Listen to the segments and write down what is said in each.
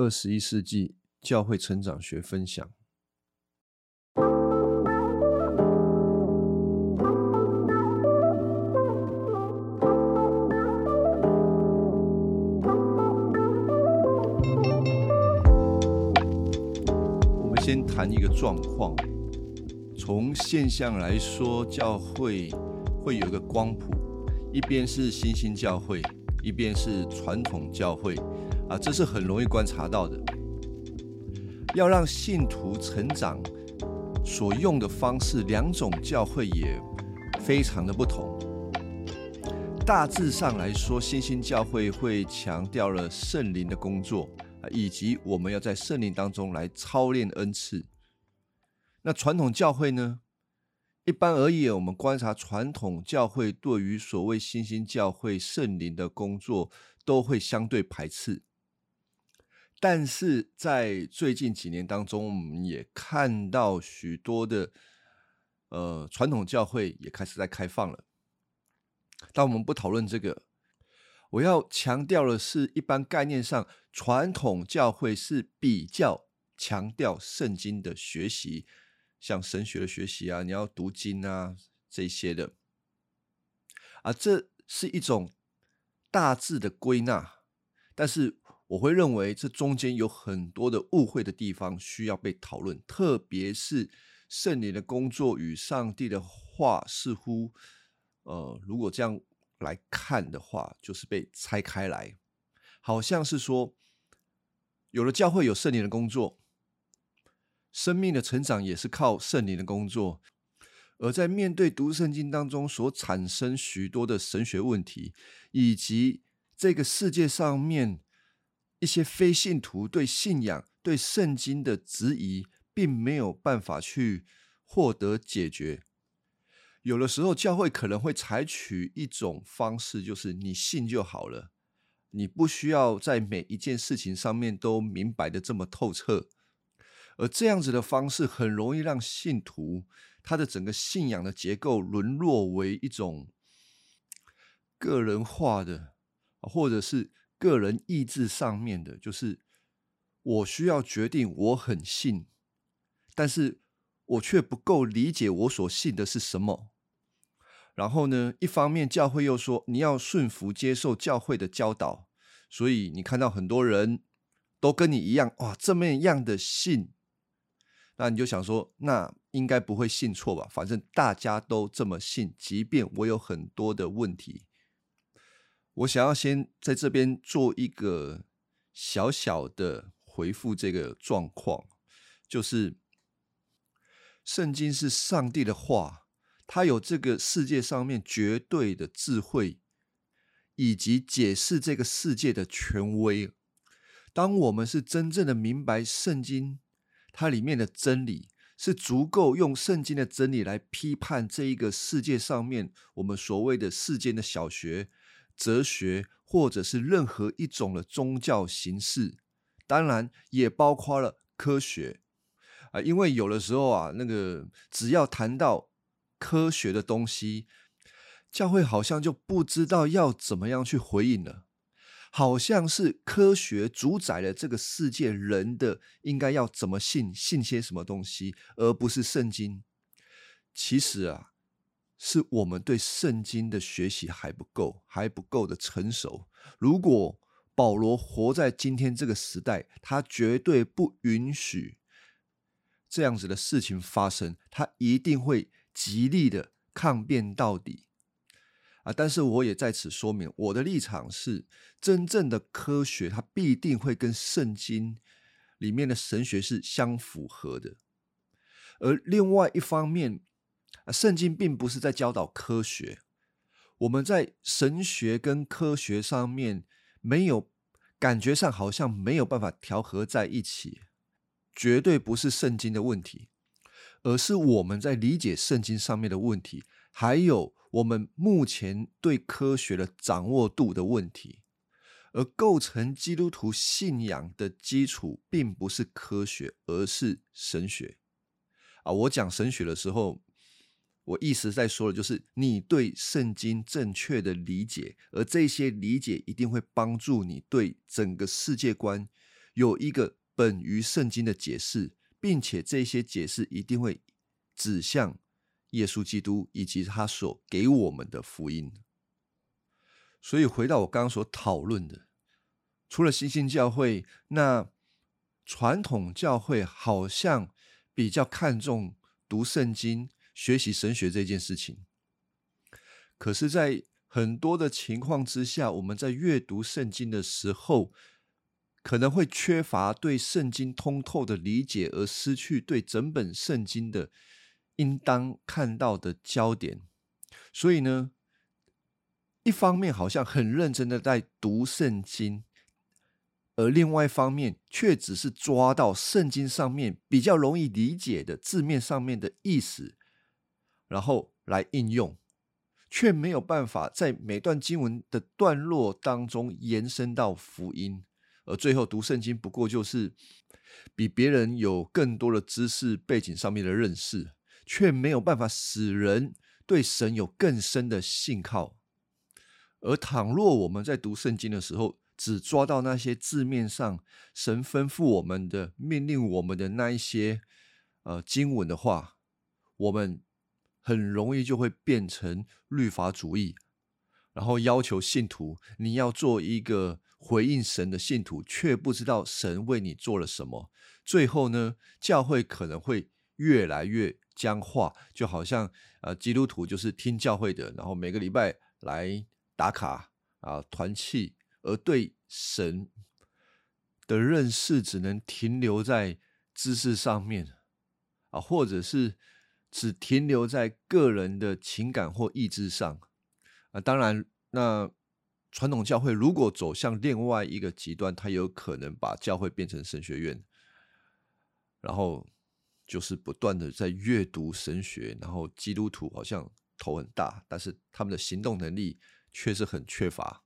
二十一世纪教会成长学分享。我们先谈一个状况，从现象来说，教会会有一个光谱，一边是新兴教会，一边是传统教会，啊，这是很容易观察到的。要让信徒成长，所用的方式，两种教会也非常的不同。大致上来说，新兴教会会强调了圣灵的工作啊，以及我们要在圣灵当中来操练恩赐。那传统教会呢？一般而言，我们观察传统教会对于所谓新兴教会圣灵的工作，都会相对排斥。但是在最近几年当中，我们也看到许多的呃传统教会也开始在开放了。但我们不讨论这个，我要强调的是，一般概念上，传统教会是比较强调圣经的学习。像神学的学习啊，你要读经啊，这些的啊，这是一种大致的归纳。但是我会认为这中间有很多的误会的地方需要被讨论，特别是圣灵的工作与上帝的话，似乎呃，如果这样来看的话，就是被拆开来，好像是说有了教会有圣灵的工作。生命的成长也是靠圣灵的工作，而在面对读圣经当中所产生许多的神学问题，以及这个世界上面一些非信徒对信仰、对圣经的质疑，并没有办法去获得解决。有的时候，教会可能会采取一种方式，就是你信就好了，你不需要在每一件事情上面都明白的这么透彻。而这样子的方式很容易让信徒他的整个信仰的结构沦落为一种个人化的，或者是个人意志上面的，就是我需要决定我很信，但是我却不够理解我所信的是什么。然后呢，一方面教会又说你要顺服接受教会的教导，所以你看到很多人都跟你一样，哇，这么样的信。那你就想说，那应该不会信错吧？反正大家都这么信，即便我有很多的问题，我想要先在这边做一个小小的回复这个状况，就是圣经是上帝的话，它有这个世界上面绝对的智慧，以及解释这个世界的权威。当我们是真正的明白圣经。它里面的真理是足够用圣经的真理来批判这一个世界上面我们所谓的世间的小学、哲学，或者是任何一种的宗教形式，当然也包括了科学啊。因为有的时候啊，那个只要谈到科学的东西，教会好像就不知道要怎么样去回应了。好像是科学主宰了这个世界，人的应该要怎么信，信些什么东西，而不是圣经。其实啊，是我们对圣经的学习还不够，还不够的成熟。如果保罗活在今天这个时代，他绝对不允许这样子的事情发生，他一定会极力的抗辩到底。啊！但是我也在此说明，我的立场是：真正的科学，它必定会跟圣经里面的神学是相符合的。而另外一方面，圣经并不是在教导科学，我们在神学跟科学上面没有感觉上好像没有办法调和在一起，绝对不是圣经的问题，而是我们在理解圣经上面的问题，还有。我们目前对科学的掌握度的问题，而构成基督徒信仰的基础，并不是科学，而是神学。啊，我讲神学的时候，我意思在说的，就是你对圣经正确的理解，而这些理解一定会帮助你对整个世界观有一个本于圣经的解释，并且这些解释一定会指向耶稣基督以及他所给我们的福音。所以回到我刚刚所讨论的，除了新兴教会，那传统教会好像比较看重读圣经、学习神学这件事情。可是，在很多的情况之下，我们在阅读圣经的时候，可能会缺乏对圣经通透的理解，而失去对整本圣经的应当看到的焦点。所以呢，一方面好像很认真的在读圣经，而另外一方面却只是抓到圣经上面比较容易理解的字面上面的意思，然后来应用。却没有办法在每段经文的段落当中延伸到福音，而最后读圣经不过就是比别人有更多的知识背景上面的认识，却没有办法使人对神有更深的信靠。而倘若我们在读圣经的时候，只抓到那些字面上神吩咐我们的、命令我们的那一些呃经文的话，我们。很容易就会变成律法主义，然后要求信徒你要做一个回应神的信徒，却不知道神为你做了什么。最后呢，教会可能会越来越僵化，就好像呃基督徒就是听教会的，然后每个礼拜来打卡啊团契，而对神的认识只能停留在知识上面啊，或者是。只停留在个人的情感或意志上啊，当然，那传统教会如果走向另外一个极端，它有可能把教会变成神学院，然后就是不断的在阅读神学，然后基督徒好像头很大，但是他们的行动能力却是很缺乏。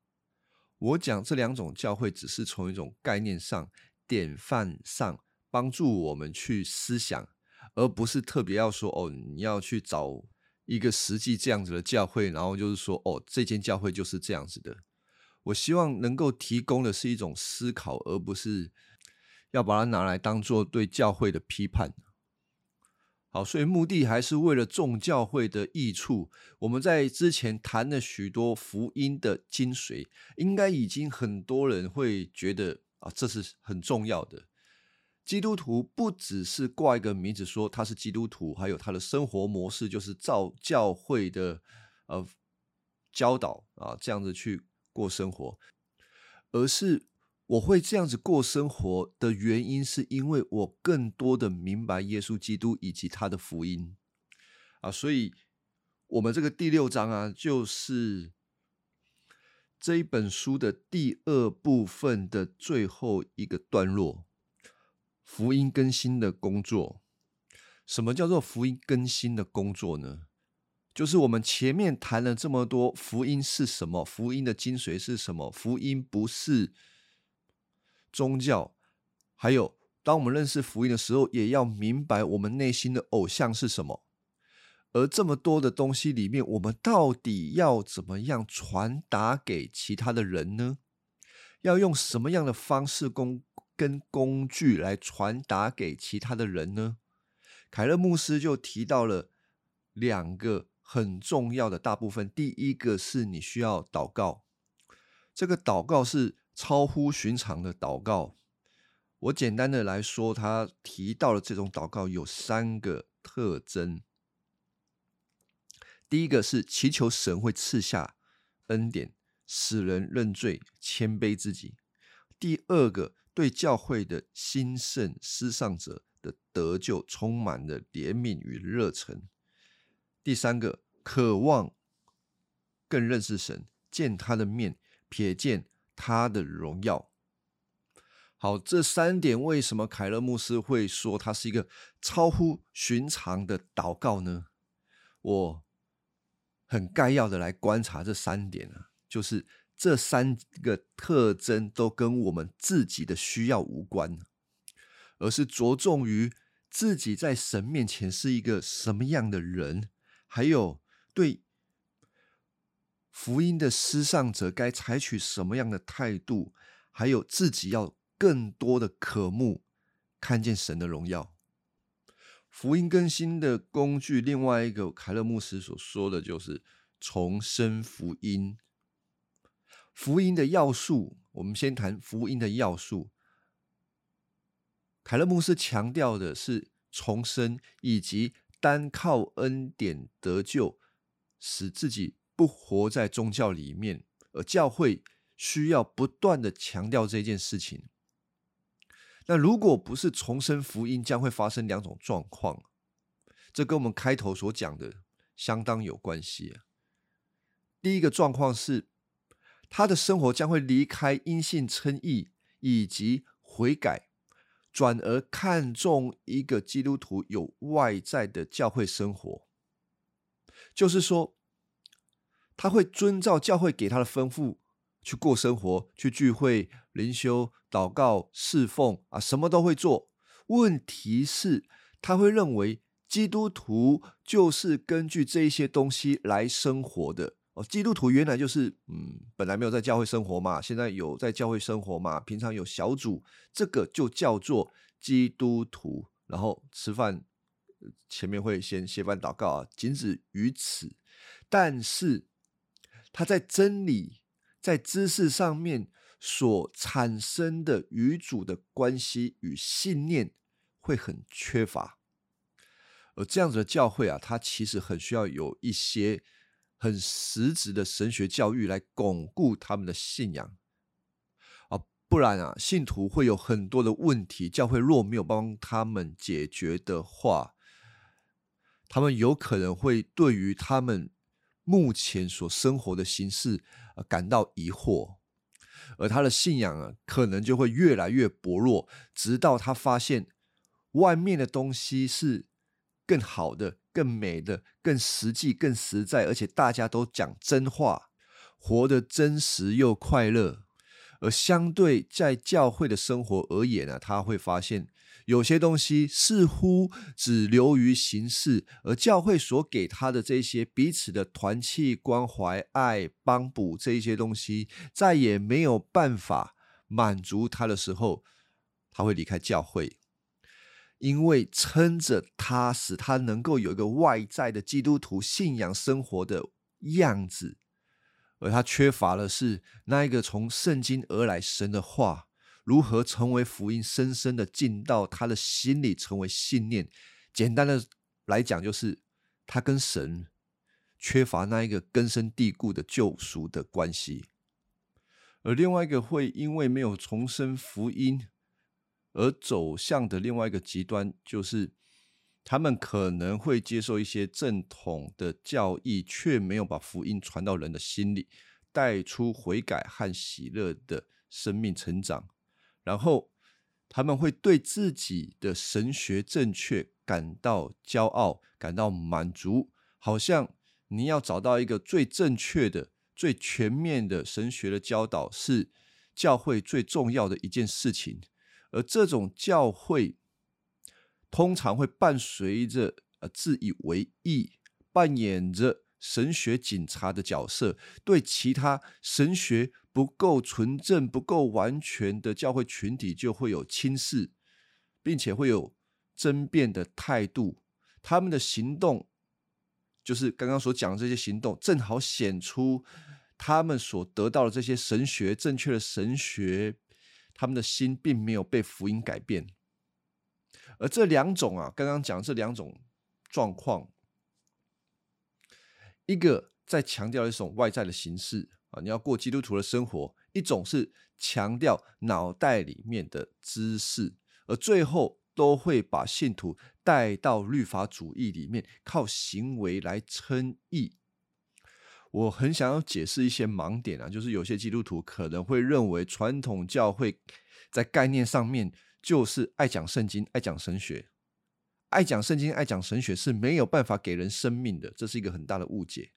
我讲这两种教会，只是从一种概念上、典范上帮助我们去思想。而不是特别要说哦，你要去找一个实际这样子的教会，然后就是说哦，这间教会就是这样子的。我希望能够提供的是一种思考，而不是要把它拿来当做对教会的批判。好，所以目的还是为了众教会的益处。我们在之前谈了许多福音的精髓，应该已经很多人会觉得啊，这是很重要的。基督徒不只是挂一个名字说他是基督徒，还有他的生活模式就是照教会的呃教导啊这样子去过生活，而是我会这样子过生活的原因，是因为我更多的明白耶稣基督以及他的福音啊，所以我们这个第六章啊，就是这一本书的第二部分的最后一个段落。福音更新的工作，什么叫做福音更新的工作呢？就是我们前面谈了这么多，福音是什么？福音的精髓是什么？福音不是宗教。还有，当我们认识福音的时候，也要明白我们内心的偶像是什么。而这么多的东西里面，我们到底要怎么样传达给其他的人呢？要用什么样的方式工？跟工具来传达给其他的人呢？凯勒牧师就提到了两个很重要的大部分。第一个是你需要祷告，这个祷告是超乎寻常的祷告。我简单的来说，他提到了这种祷告有三个特征。第一个是祈求神会赐下恩典，使人认罪、谦卑自己。第二个。对教会的兴盛、失丧者的得救，充满了怜悯与热忱。第三个，渴望更认识神，见他的面，瞥见他的荣耀。好，这三点为什么凯勒牧师会说他是一个超乎寻常的祷告呢？我很概要的来观察这三点啊，就是。这三个特征都跟我们自己的需要无关，而是着重于自己在神面前是一个什么样的人，还有对福音的施上者该采取什么样的态度，还有自己要更多的渴慕看见神的荣耀。福音更新的工具，另外一个凯勒牧师所说的就是重生福音。福音的要素，我们先谈福音的要素。凯勒牧师强调的是重生，以及单靠恩典得救，使自己不活在宗教里面，而教会需要不断的强调这件事情。那如果不是重生福音，将会发生两种状况，这跟我们开头所讲的相当有关系啊。第一个状况是，他的生活将会离开因信称义以及悔改。转而看重一个基督徒有外在的教会生活，就是说，他会遵照教会给他的吩咐去过生活，去聚会、灵修、祷告、侍奉啊，什么都会做。问题是，他会认为基督徒就是根据这些东西来生活的。哦，基督徒原来就是，嗯，本来没有在教会生活嘛，现在有在教会生活嘛，平常有小组，这个就叫做基督徒。然后吃饭前面会先谢饭祷告啊，仅止于此。但是他在真理、在知识上面所产生的与主的关系与信念会很缺乏，而这样子的教会啊，它其实很需要有一些。很实质的神学教育来巩固他们的信仰啊，不然啊，信徒会有很多的问题。教会若没有帮他们解决的话，他们有可能会对于他们目前所生活的形式感到疑惑，而他的信仰啊，可能就会越来越薄弱，直到他发现外面的东西是更好的。更美的、更实际、更实在，而且大家都讲真话，活得真实又快乐。而相对在教会的生活而言呢，他会发现有些东西似乎只流于形式，而教会所给他的这些彼此的团契、关怀、爱、帮补这一些东西，再也没有办法满足他的时候，他会离开教会。因为撑着他，使他能够有一个外在的基督徒信仰生活的样子，而他缺乏的是那一个从圣经而来神的话，如何成为福音，深深的进到他的心里，成为信念。简单的来讲，就是他跟神缺乏那一个根深蒂固的救赎的关系，而另外一个会因为没有重生福音。而走向的另外一个极端，就是他们可能会接受一些正统的教义，却没有把福音传到人的心里，带出悔改和喜乐的生命成长。然后他们会对自己的神学正确感到骄傲，感到满足，好像你要找到一个最正确的、最全面的神学的教导，是教会最重要的一件事情。而这种教会通常会伴随着呃自以为意，扮演着神学警察的角色，对其他神学不够纯正、不够完全的教会群体就会有轻视，并且会有争辩的态度。他们的行动，就是刚刚所讲的这些行动，正好显出他们所得到的这些神学正确的神学。他们的心并没有被福音改变，而这两种啊，刚刚讲这两种状况，一个在强调一种外在的形式啊，你要过基督徒的生活；一种是强调脑袋里面的知识，而最后都会把信徒带到律法主义里面，靠行为来称义。我很想要解释一些盲点啊，就是有些基督徒可能会认为传统教会在概念上面就是爱讲圣经、爱讲神学，爱讲圣经、爱讲神学是没有办法给人生命的，这是一个很大的误解。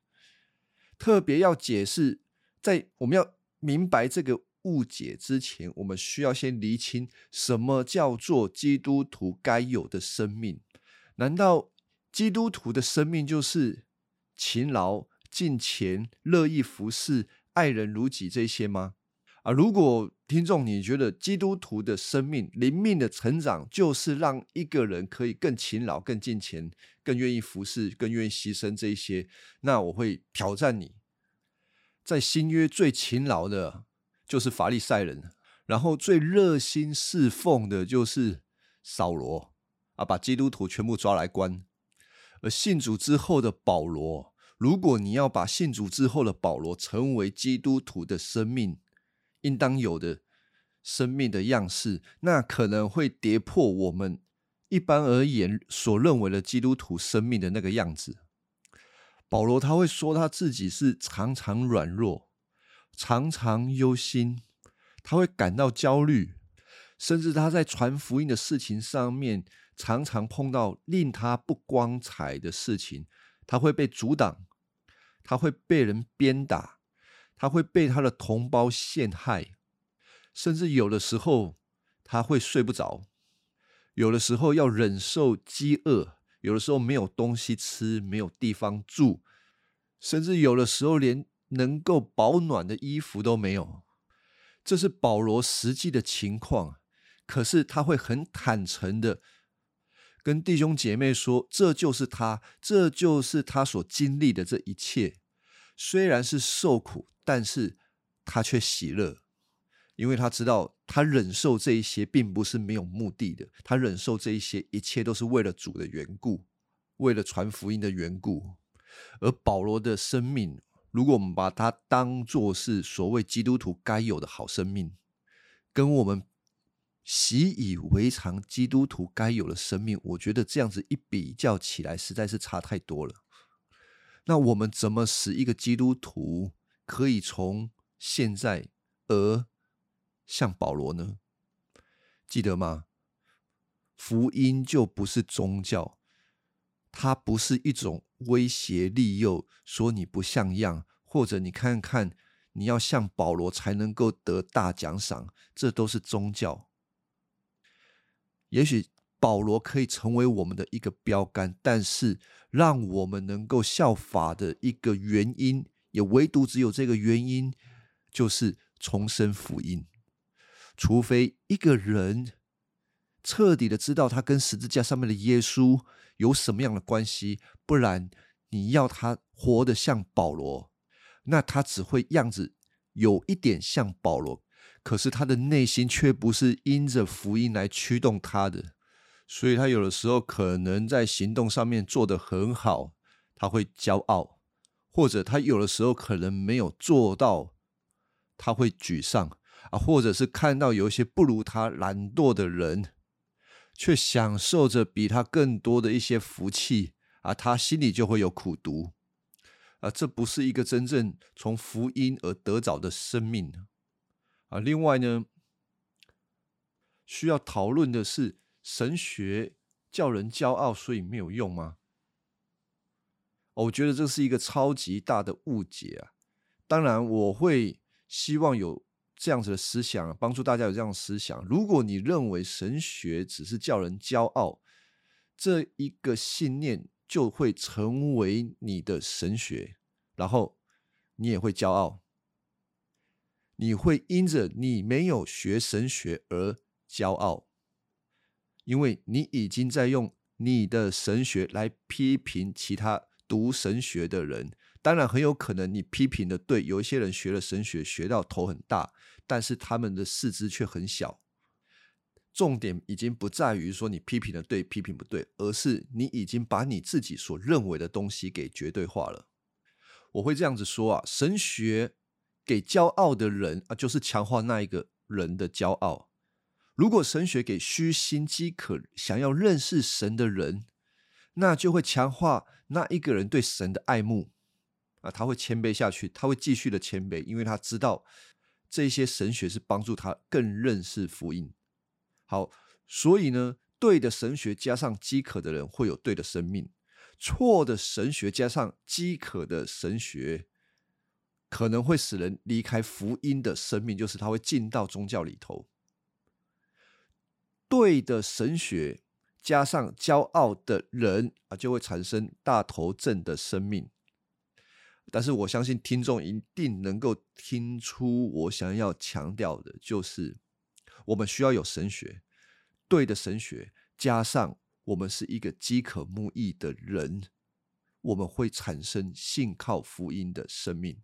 特别要解释，在我们要明白这个误解之前，我们需要先厘清什么叫做基督徒该有的生命？难道基督徒的生命就是勤劳？敬钱、乐意服侍、爱人如己这些吗？啊，如果听众你觉得基督徒的生命灵命的成长，就是让一个人可以更勤劳、更尽钱、更愿意服侍、更愿意牺牲这一些，那我会挑战你，在新约最勤劳的就是法利赛人，然后最热心侍奉的就是扫罗啊，把基督徒全部抓来关。而信主之后的保罗，如果你要把信主之后的保罗成为基督徒的生命，应当有的生命的样式，那可能会跌破我们一般而言所认为的基督徒生命的那个样子。保罗他会说他自己是常常软弱，常常忧心，他会感到焦虑，甚至他在传福音的事情上面常常碰到令他不光彩的事情，他会被阻挡，他会被人鞭打。他会被他的同胞陷害，甚至有的时候他会睡不着，有的时候要忍受饥饿，有的时候没有东西吃，没有地方住，甚至有的时候连能够保暖的衣服都没有。这是保罗实际的情况，可是他会很坦诚的跟弟兄姐妹说，这就是他，这就是他所经历的这一切，虽然是受苦。但是他却喜乐，因为他知道他忍受这一些并不是没有目的的，他忍受这一些一切都是为了主的缘故，为了传福音的缘故。而保罗的生命，如果我们把它当作是所谓基督徒该有的好生命，跟我们习以为常基督徒该有的生命，我觉得这样子一比较起来，实在是差太多了。那我们怎么使一个基督徒？可以从现在而像保罗呢？记得吗？福音就不是宗教，它不是一种威胁利诱，说你不像样，或者你看看你要像保罗才能够得大奖赏，这都是宗教。也许保罗可以成为我们的一个标杆，但是让我们能够效法的一个原因。也唯独只有这个原因，就是重生福音。除非一个人彻底的知道他跟十字架上面的耶稣有什么样的关系，不然你要他活得像保罗，那他只会样子有一点像保罗，可是他的内心却不是因着福音来驱动他的，所以他有的时候可能在行动上面做得很好，他会骄傲。或者他有的时候可能没有做到，他会沮丧。啊，或者是看到有一些不如他懒惰的人，却享受着比他更多的一些福气啊，他心里就会有苦毒啊，这不是一个真正从福音而得着的生命。啊。另外呢，需要讨论的是神学叫人骄傲，所以没有用吗？我觉得这是一个超级大的误解啊！当然，我会希望有这样子的思想，帮助大家有这样的思想。如果你认为神学只是叫人骄傲，这一个信念就会成为你的神学，然后你也会骄傲，你会因着你没有学神学而骄傲，因为你已经在用你的神学来批评其他。读神学的人，当然很有可能你批评的对。有一些人学了神学，学到头很大，但是他们的四肢却很小。重点已经不在于说你批评的对，批评不对，而是你已经把你自己所认为的东西给绝对化了。我会这样子说啊，神学给骄傲的人啊，就是强化那一个人的骄傲。如果神学给虚心饥渴、想要认识神的人，那就会强化那一个人对神的爱慕啊，他会谦卑下去，他会继续的谦卑，因为他知道这些神学是帮助他更认识福音。好，所以呢，对的神学加上饥渴的人会有对的生命，错的神学加上饥渴的神学可能会使人离开福音的生命，就是他会进到宗教里头。对的神学。加上骄傲的人啊，就会产生大头症的生命但是我相信听众一定能够听出我想要强调的，就是我们需要有神学，对的神学，加上我们是一个饥渴慕义的人，我们会产生信靠福音的生命。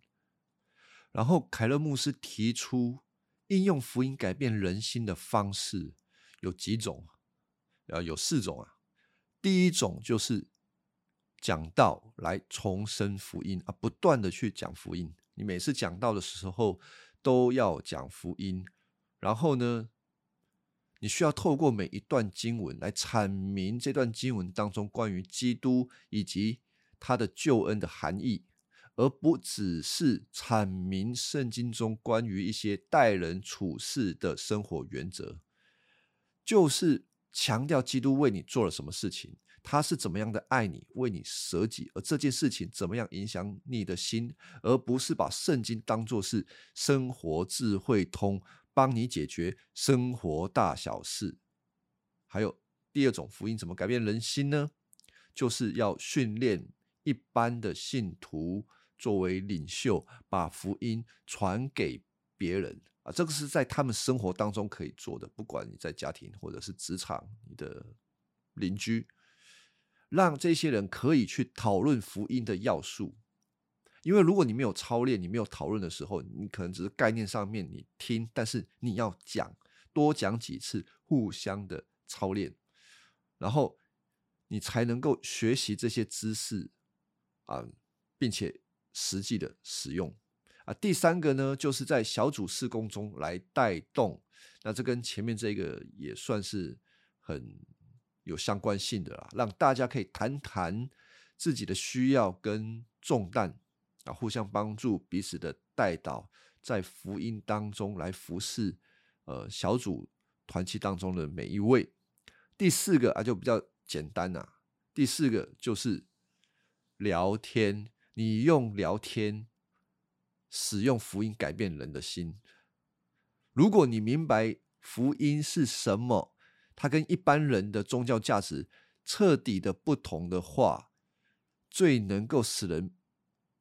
然后凯勒牧师提出，应用福音改变人心的方式有几种，啊，有四种啊。第一种就是讲道来重生福音啊，不断的去讲福音。你每次讲道的时候都要讲福音，然后呢，你需要透过每一段经文来阐明这段经文当中关于基督以及他的救恩的含义。而不只是阐明圣经中关于一些待人处事的生活原则，就是强调基督为你做了什么事情，他是怎么样的爱你，为你舍己，而这件事情怎么样影响你的心，而不是把圣经当作是生活智慧通，帮你解决生活大小事。还有第二种福音怎么改变人心呢？就是要训练一般的信徒。作为领袖，把福音传给别人啊，这个是在他们生活当中可以做的。不管你在家庭或者是职场，你的邻居，让这些人可以去讨论福音的要素。因为如果你没有操练，你没有讨论的时候，你可能只是概念上面你听，但是你要讲，多讲几次，互相的操练，然后你才能够学习这些知识啊，并且。实际的使用啊，第三个呢，就是在小组施工中来带动，那这跟前面这个也算是很有相关性的啦，让大家可以谈谈自己的需要跟重担啊，互相帮助彼此的带导，在福音当中来服侍呃小组团契当中的每一位。第四个啊，就比较简单呐，第四个就是聊天。你用聊天使用福音改变人的心。如果你明白福音是什么，它跟一般人的宗教价值彻底的不同的话，最能够使人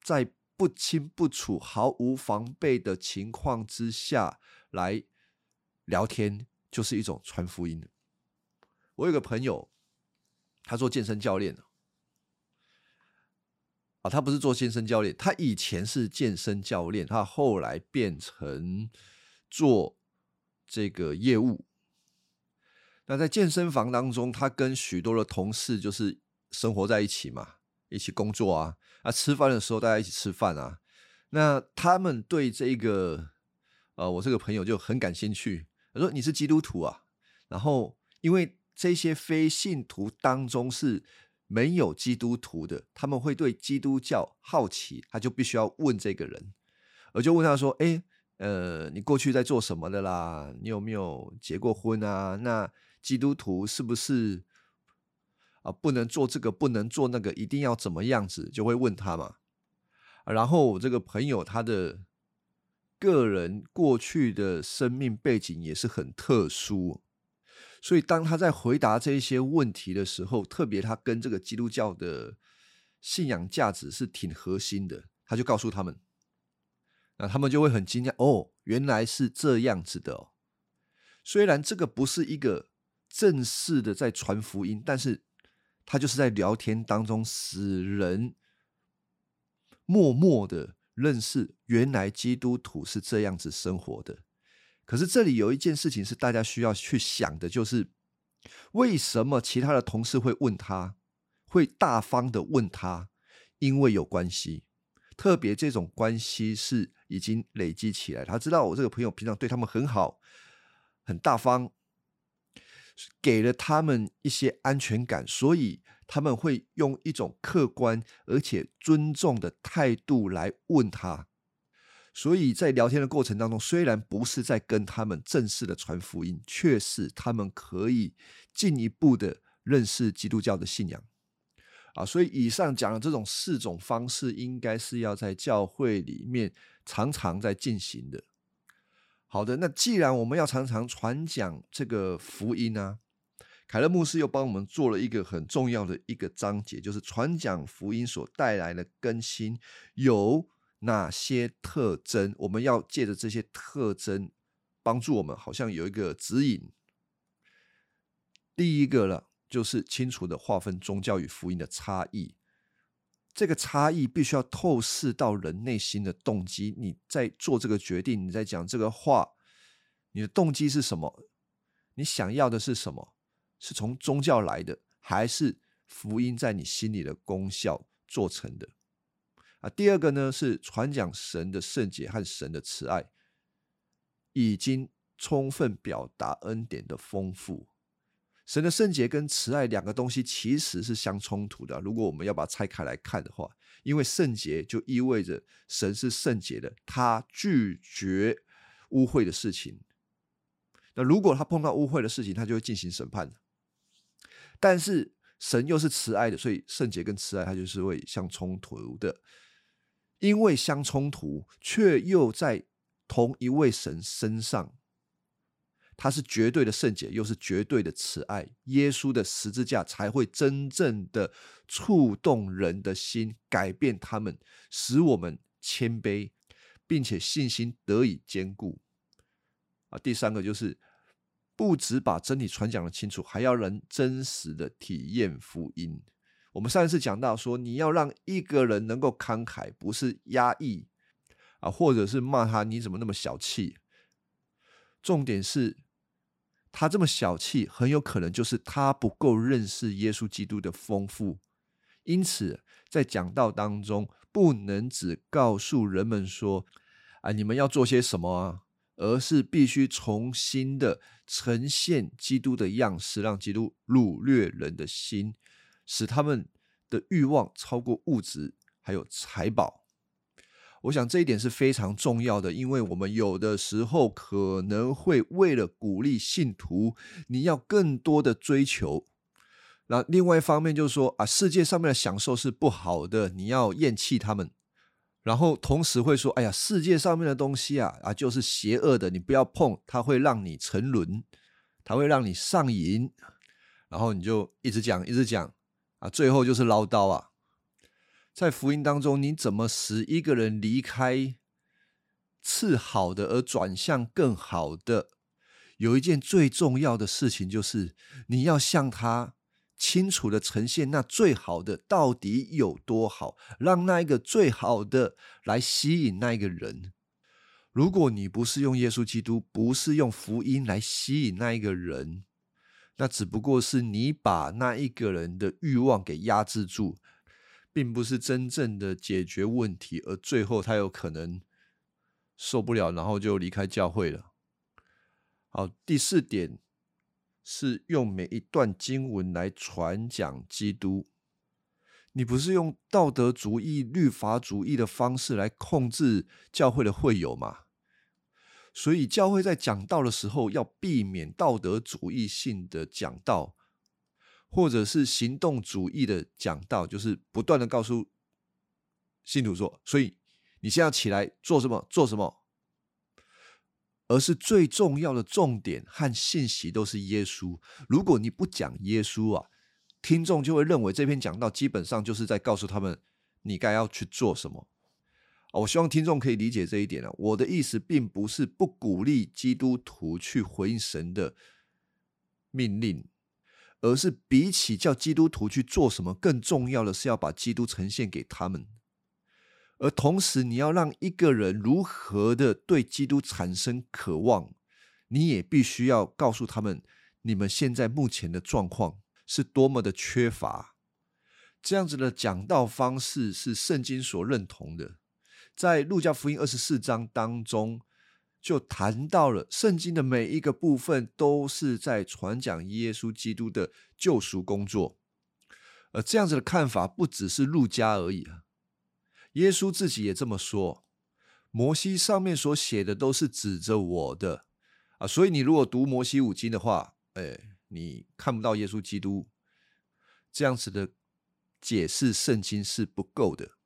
在不清不楚、毫无防备的情况之下来聊天，就是一种传福音。我有个朋友，他做健身教练啊，他不是做健身教练，他以前是健身教练，他后来变成做这个业务。那在健身房当中，他跟许多的同事就是生活在一起嘛，一起工作啊，啊，吃饭的时候大家一起吃饭啊。那他们对这个，呃，我这个朋友就很感兴趣，他说：“你是基督徒啊？”然后因为这些非信徒当中是。没有基督徒的，他们会对基督教好奇，他就必须要问这个人，而就问他说：“哎，呃，你过去在做什么的啦？你有没有结过婚啊？那基督徒是不是啊？不能做这个，不能做那个，一定要怎么样子？”就会问他嘛。然后我这个朋友他的个人过去的生命背景也是很特殊。所以，当他在回答这一些问题的时候，特别他跟这个基督教的信仰价值是挺核心的，他就告诉他们，那他们就会很惊讶哦，原来是这样子的哦。虽然这个不是一个正式的在传福音，但是他就是在聊天当中使人默默的认识，原来基督徒是这样子生活的。可是这里有一件事情是大家需要去想的，就是为什么其他的同事会问他，会大方的问他，因为有关系，特别这种关系是已经累积起来。他知道我这个朋友平常对他们很好，很大方，给了他们一些安全感，所以他们会用一种客观而且尊重的态度来问他。所以在聊天的过程当中，虽然不是在跟他们正式的传福音，却是他们可以进一步的认识基督教的信仰啊。所以以上讲的这种四种方式，应该是要在教会里面常常在进行的。好的，那既然我们要常常传讲这个福音呢，凯勒牧师又帮我们做了一个很重要的一个章节，就是传讲福音所带来的更新有哪些特征？我们要借着这些特征帮助我们，好像有一个指引。第一个了，就是清楚的划分宗教与福音的差异。这个差异必须要透视到人内心的动机。你在做这个决定，你在讲这个话，你的动机是什么？你想要的是什么？是从宗教来的，还是福音在你心里的功效做成的？啊，第二个呢是传讲神的圣洁和神的慈爱，已经充分表达恩典的丰富。神的圣洁跟慈爱两个东西其实是相冲突的。如果我们要把它拆开来看的话，因为圣洁就意味着神是圣洁的，他拒绝污秽的事情。那如果他碰到污秽的事情，他就会进行审判。但是神又是慈爱的，所以圣洁跟慈爱它就是会相冲突的，因为相冲突，却又在同一位神身上，他是绝对的圣洁，又是绝对的慈爱。耶稣的十字架才会真正的触动人的心，改变他们，使我们谦卑，并且信心得以坚固。啊，第三个就是。不只把真理传讲的清楚，还要能真实的体验福音。我们上一次讲到说，你要让一个人能够慷慨，不是压抑啊，或者是骂他你怎么那么小气。重点是他这么小气，很有可能就是他不够认识耶稣基督的丰富。因此，在讲道当中，不能只告诉人们说啊，你们要做些什么啊。而是必须重新的呈现基督的样式，让基督掳掠人的心，使他们的欲望超过物质还有财宝。我想这一点是非常重要的，因为我们有的时候可能会为了鼓励信徒，你要更多的追求。那另外一方面就是说啊，世界上面的享受是不好的，你要厌弃他们。然后同时会说：“哎呀，世界上面的东西啊啊，就是邪恶的，你不要碰，它会让你沉沦，它会让你上瘾。”然后你就一直讲，一直讲啊，最后就是唠叨啊。在福音当中，你怎么使一个人离开次好的而转向更好的？有一件最重要的事情，就是你要向他。清楚的呈现那最好的到底有多好，让那一个最好的来吸引那一个人。如果你不是用耶稣基督，不是用福音来吸引那一个人，那只不过是你把那一个人的欲望给压制住，并不是真正的解决问题，而最后他有可能受不了，然后就离开教会了。好，第四点。是用每一段经文来传讲基督，你不是用道德主义、律法主义的方式来控制教会的会友吗？所以教会在讲道的时候要避免道德主义性的讲道，或者是行动主义的讲道，就是不断的告诉信徒说：“所以你现在起来做什么？做什么？”而是最重要的重点和信息都是耶稣。如果你不讲耶稣啊，听众就会认为这篇讲道基本上就是在告诉他们你该要去做什么。我希望听众可以理解这一点啊。我的意思并不是不鼓励基督徒去回应神的命令，而是比起叫基督徒去做什么，更重要的是要把基督呈现给他们。而同时，你要让一个人如何的对基督产生渴望，你也必须要告诉他们，你们现在目前的状况是多么的缺乏。这样子的讲道方式是圣经所认同的。在路加福音二十四章当中，就谈到了圣经的每一个部分都是在传讲耶稣基督的救赎工作。而这样子的看法不只是路加而已啊。耶稣自己也这么说：“摩西上面所写的都是指着我的啊，所以你如果读摩西五经的话，哎，你看不到耶稣基督这样子的解释圣经是不够的。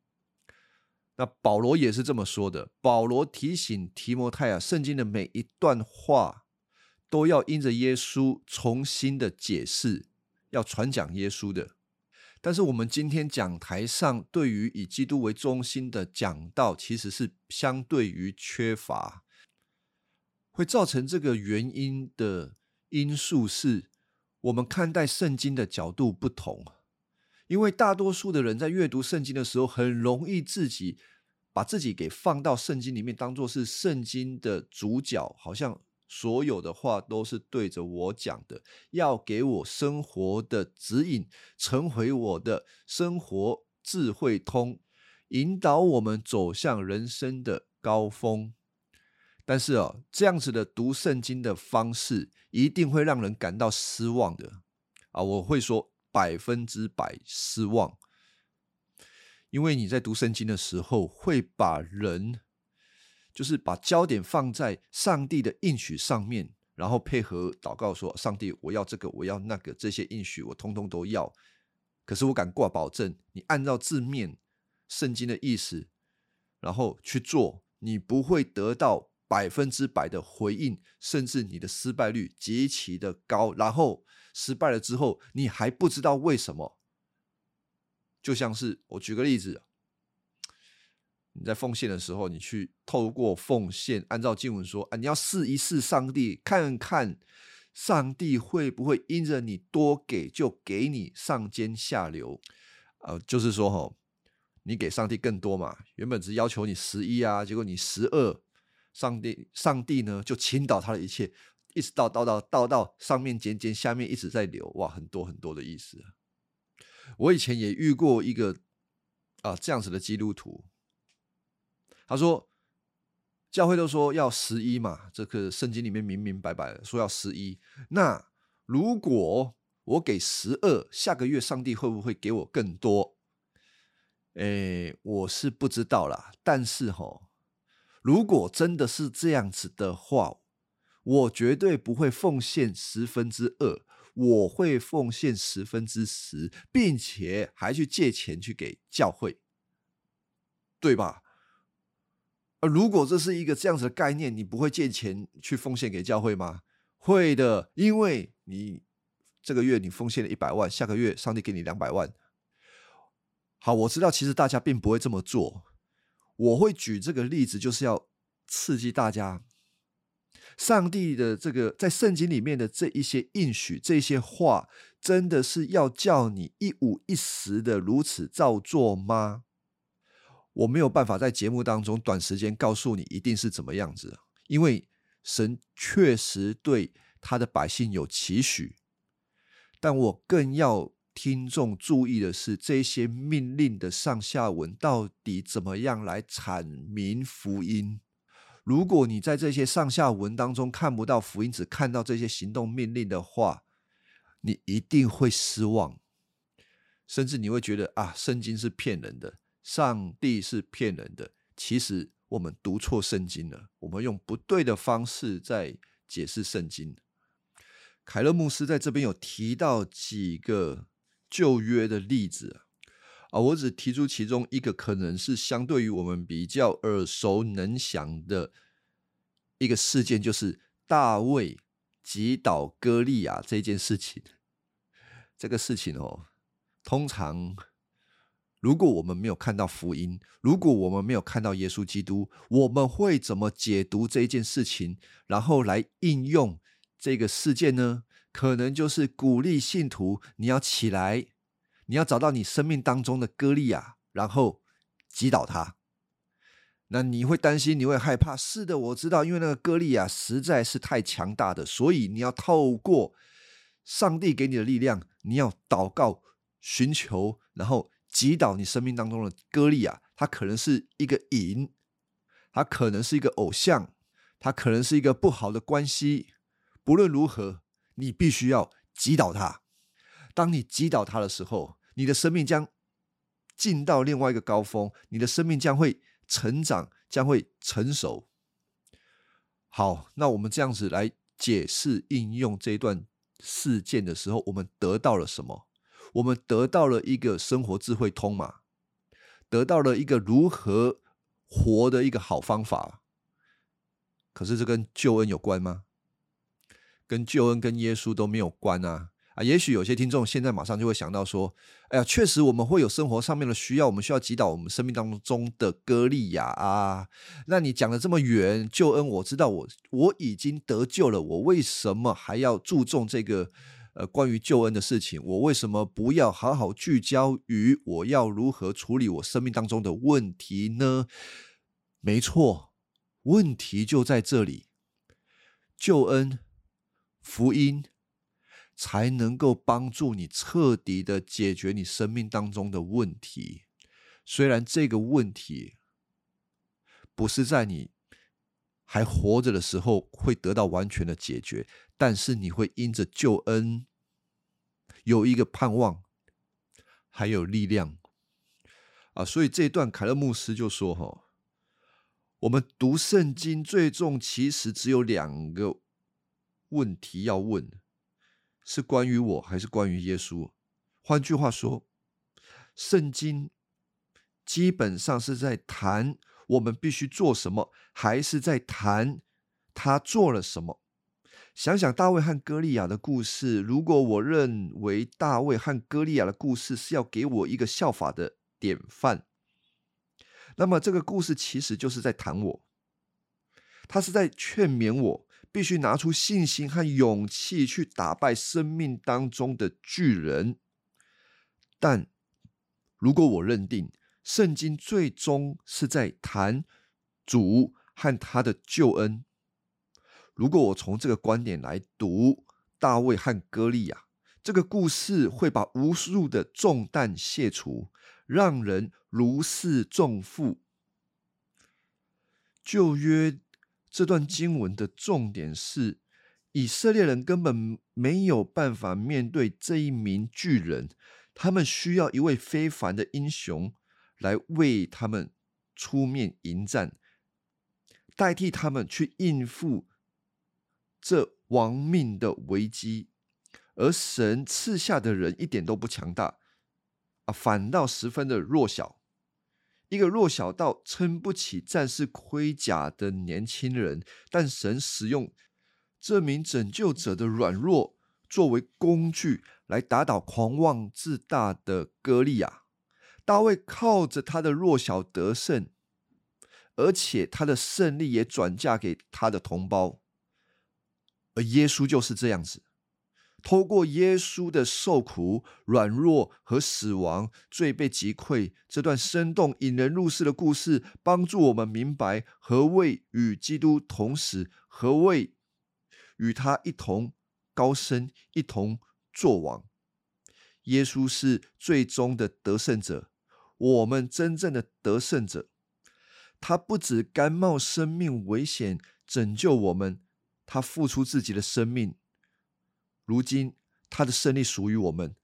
那保罗也是这么说的。保罗提醒提摩太啊，圣经的每一段话都要因着耶稣重新的解释，要传讲耶稣的。但是我们今天讲台上对于以基督为中心的讲道，其实是相对于缺乏，会造成这个原因的因素是我们看待圣经的角度不同。因为大多数的人在阅读圣经的时候，很容易自己把自己给放到圣经里面，当做是圣经的主角，好像。所有的话都是对着我讲的，要给我生活的指引，成为我的生活智慧通，引导我们走向人生的高峰。但是哦，这样子的读圣经的方式，一定会让人感到失望的啊！我会说百分之百失望，因为你在读圣经的时候，会把人。就是把焦点放在上帝的应许上面，然后配合祷告说：“上帝，我要这个，我要那个，这些应许我通通都要。”可是我敢挂保证，你按照字面圣经的意思，然后去做，你不会得到百分之百的回应，甚至你的失败率极其的高。然后失败了之后，你还不知道为什么。就像是我举个例子。你在奉献的时候，你去透过奉献，按照经文说啊，你要试一试上帝，看看上帝会不会因着你多给就给你上尖下流，呃，就是说哈，你给上帝更多嘛，原本只要求你十一啊，结果你十二，上帝上帝呢就倾倒他的一切，一直到到到到到上面尖尖，下面一直在流，哇，很多很多的意思。我以前也遇过一个啊这样子的基督徒。他说：“教会都说要十一嘛，这个圣经里面明明白白的说要十一。那如果我给十二，下个月上帝会不会给我更多？诶，我是不知道啦。但是哈，如果真的是这样子的话，我绝对不会奉献十分之二，我会奉献十分之十，并且还去借钱去给教会，对吧？”如果这是一个这样子的概念，你不会借钱去奉献给教会吗？会的，因为你这个月你奉献了一百万，下个月上帝给你两百万。好，我知道其实大家并不会这么做。我会举这个例子，就是要刺激大家。上帝的这个在圣经里面的这一些应许，这些话，真的是要叫你一五一十的如此照做吗？我没有办法在节目当中短时间告诉你一定是怎么样子，因为神确实对他的百姓有期许，但我更要听众注意的是，这些命令的上下文到底怎么样来阐明福音？如果你在这些上下文当中看不到福音，只看到这些行动命令的话，你一定会失望，甚至你会觉得啊，圣经是骗人的。上帝是骗人的，其实我们读错圣经了，我们用不对的方式在解释圣经。凯勒牧师在这边有提到几个旧约的例子啊，我只提出其中一个，可能是相对于我们比较耳熟能详的一个事件，就是大卫击倒歌利亚这件事情。这个事情哦，通常。如果我们没有看到福音，如果我们没有看到耶稣基督，我们会怎么解读这件事情，然后来应用这个事件呢？可能就是鼓励信徒，你要起来，你要找到你生命当中的歌利亚，然后击倒他。那你会担心，你会害怕？是的，我知道，因为那个歌利亚实在是太强大的，所以你要透过上帝给你的力量，你要祷告、寻求，然后。击倒你生命当中的歌利亚，他可能是一个瘾，他可能是一个偶像，他可能是一个不好的关系。不论如何，你必须要击倒他。当你击倒他的时候，你的生命将进到另外一个高峰，你的生命将会成长，将会成熟。好，那我们这样子来解释应用这段事件的时候，我们得到了什么？我们得到了一个生活智慧通嘛，得到了一个如何活的一个好方法。可是这跟救恩有关吗？跟救恩跟耶稣都没有关啊啊！也许有些听众现在马上就会想到说：“哎呀，确实我们会有生活上面的需要，我们需要击倒我们生命当中的歌利亚啊。”那你讲的这么远，救恩我知道，我我已经得救了，我为什么还要注重这个呃关于救恩的事情？我为什么不要好好聚焦于我要如何处理我生命当中的问题呢？没错，问题就在这里，救恩。福音才能够帮助你彻底的解决你生命当中的问题。虽然这个问题不是在你还活着的时候会得到完全的解决，但是你会因着救恩有一个盼望，还有力量啊！所以这一段凯勒牧师就说：“哈，我们读圣经最重其实只有两个。”问题要问，是关于我还是关于耶稣？换句话说，圣经基本上是在谈我们必须做什么，还是在谈他做了什么？想想大卫和歌利亚的故事，如果我认为大卫和歌利亚的故事是要给我一个效法的典范，那么这个故事其实就是在谈我，他是在劝勉我。必须拿出信心和勇气去打败生命当中的巨人。但如果我认定圣经最终是在谈主和他的救恩，如果我从这个观点来读大卫和歌利亚这个故事，会把无数的重担卸除，让人如释重负。旧约。这段经文的重点是，以色列人根本没有办法面对这一名巨人，他们需要一位非凡的英雄来为他们出面迎战，代替他们去应付这亡命的危机。而神赐下的人一点都不强大啊，反倒十分的弱小。一个弱小到撑不起战士盔甲的年轻人，但神使用这名拯救者的软弱作为工具来打倒狂妄自大的歌利亚。大卫靠着他的弱小得胜，而且他的胜利也转嫁给他的同胞。而耶稣就是这样子。透过耶稣的受苦、软弱和死亡，罪被击溃，这段生动引人入胜的故事，帮助我们明白何谓与基督同死，何谓与他一同高升、一同作王。耶稣是最终的得胜者，我们真正的得胜者。他不止甘冒生命危险拯救我们，他付出自己的生命。如今，他的胜利属于我们，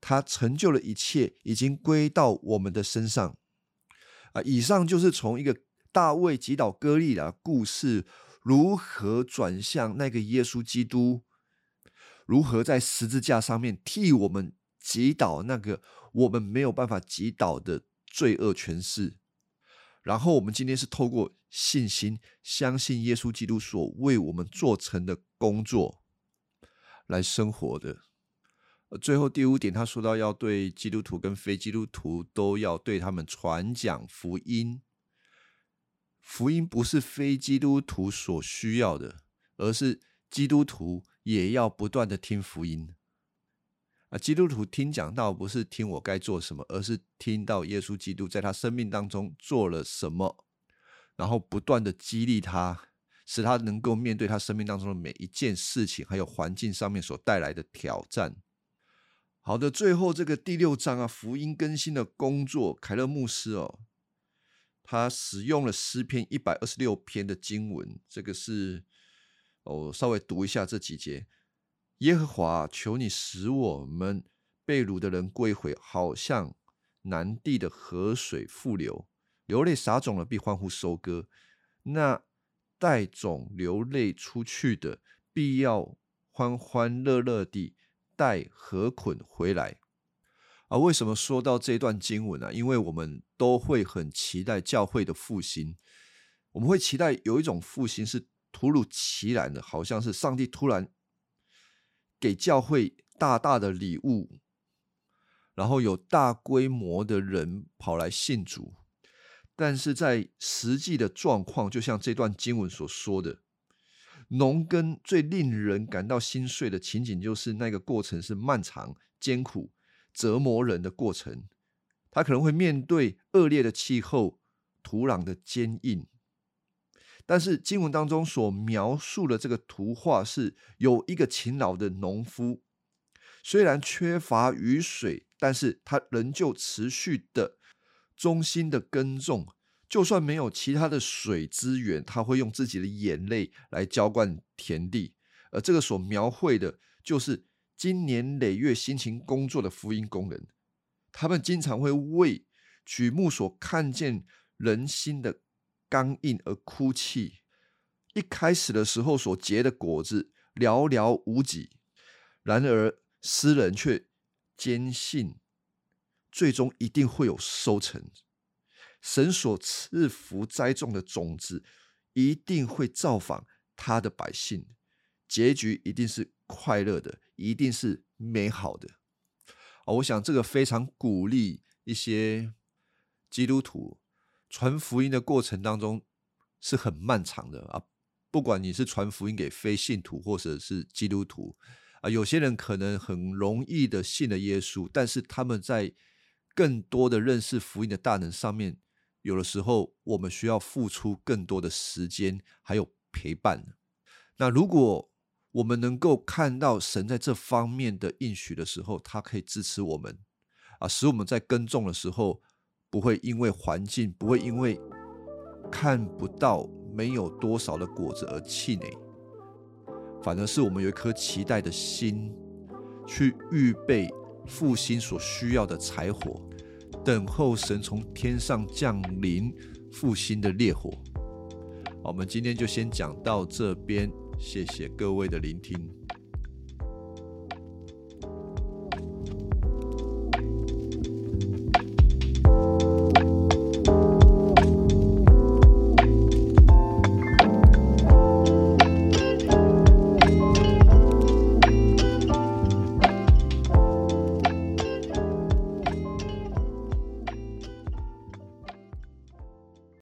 他成就了一切，已经归到我们的身上。啊，以上就是从一个大卫击倒歌利的故事，如何转向那个耶稣基督，如何在十字架上面替我们击倒那个我们没有办法击倒的罪恶权势。然后，我们今天是透过信心，相信耶稣基督所为我们做成的工作。来生活的。最后第五点，他说到要对基督徒跟非基督徒都要对他们传讲福音。福音不是非基督徒所需要的，而是基督徒也要不断的听福音。啊，基督徒听讲道不是听我该做什么，而是听到耶稣基督在他生命当中做了什么，然后不断的激励他。使他能够面对他生命当中的每一件事情，还有环境上面所带来的挑战。好的，最后这个第六章啊，福音更新的工作，凯勒牧师哦，他使用了诗篇一百二十六篇的经文，这个是哦，稍微读一下这几节：耶和华，求你使我们被掳的人归回，好像南地的河水复流，流泪撒种了，必欢呼收割。那带种流泪出去的，必要欢欢乐乐地带禾捆回来。啊，为什么说到这段经文呢？因为我们都会很期待教会的复兴，我们会期待有一种复兴是突如其来的，好像是上帝突然给教会大大的礼物，然后有大规模的人跑来信主。但是在实际的状况，就像这段经文所说的，农耕最令人感到心碎的情景，就是那个过程是漫长、艰苦、折磨人的过程。他可能会面对恶劣的气候、土壤的坚硬，但是经文当中所描述的这个图画是有一个勤劳的农夫，虽然缺乏雨水，但是他仍旧持续的忠心的耕种，就算没有其他的水资源，他会用自己的眼泪来浇灌田地。而这个所描绘的，就是经年累月辛勤工作的福音工人。他们经常会为举目所看见人心的刚硬而哭泣。一开始的时候所结的果子寥寥无几，然而诗人却坚信，最终一定会有收成。神所赐福栽种的种子，一定会造访他的百姓，结局一定是快乐的，一定是美好的。啊，我想这个非常鼓励一些基督徒传福音的过程当中是很漫长的啊。不管你是传福音给非信徒或者是基督徒啊，有些人可能很容易的信了耶稣，但是他们在更多的认识福音的大能上面，有的时候我们需要付出更多的时间还有陪伴。那如果我们能够看到神在这方面的应许的时候，他可以支持我们，啊，使我们在耕种的时候不会因为环境，不会因为看不到没有多少的果子而气馁，反而是我们有一颗期待的心，去预备复兴所需要的柴火，等候神从天上降临复兴的烈火。我们今天就先讲到这边。谢谢各位的聆听。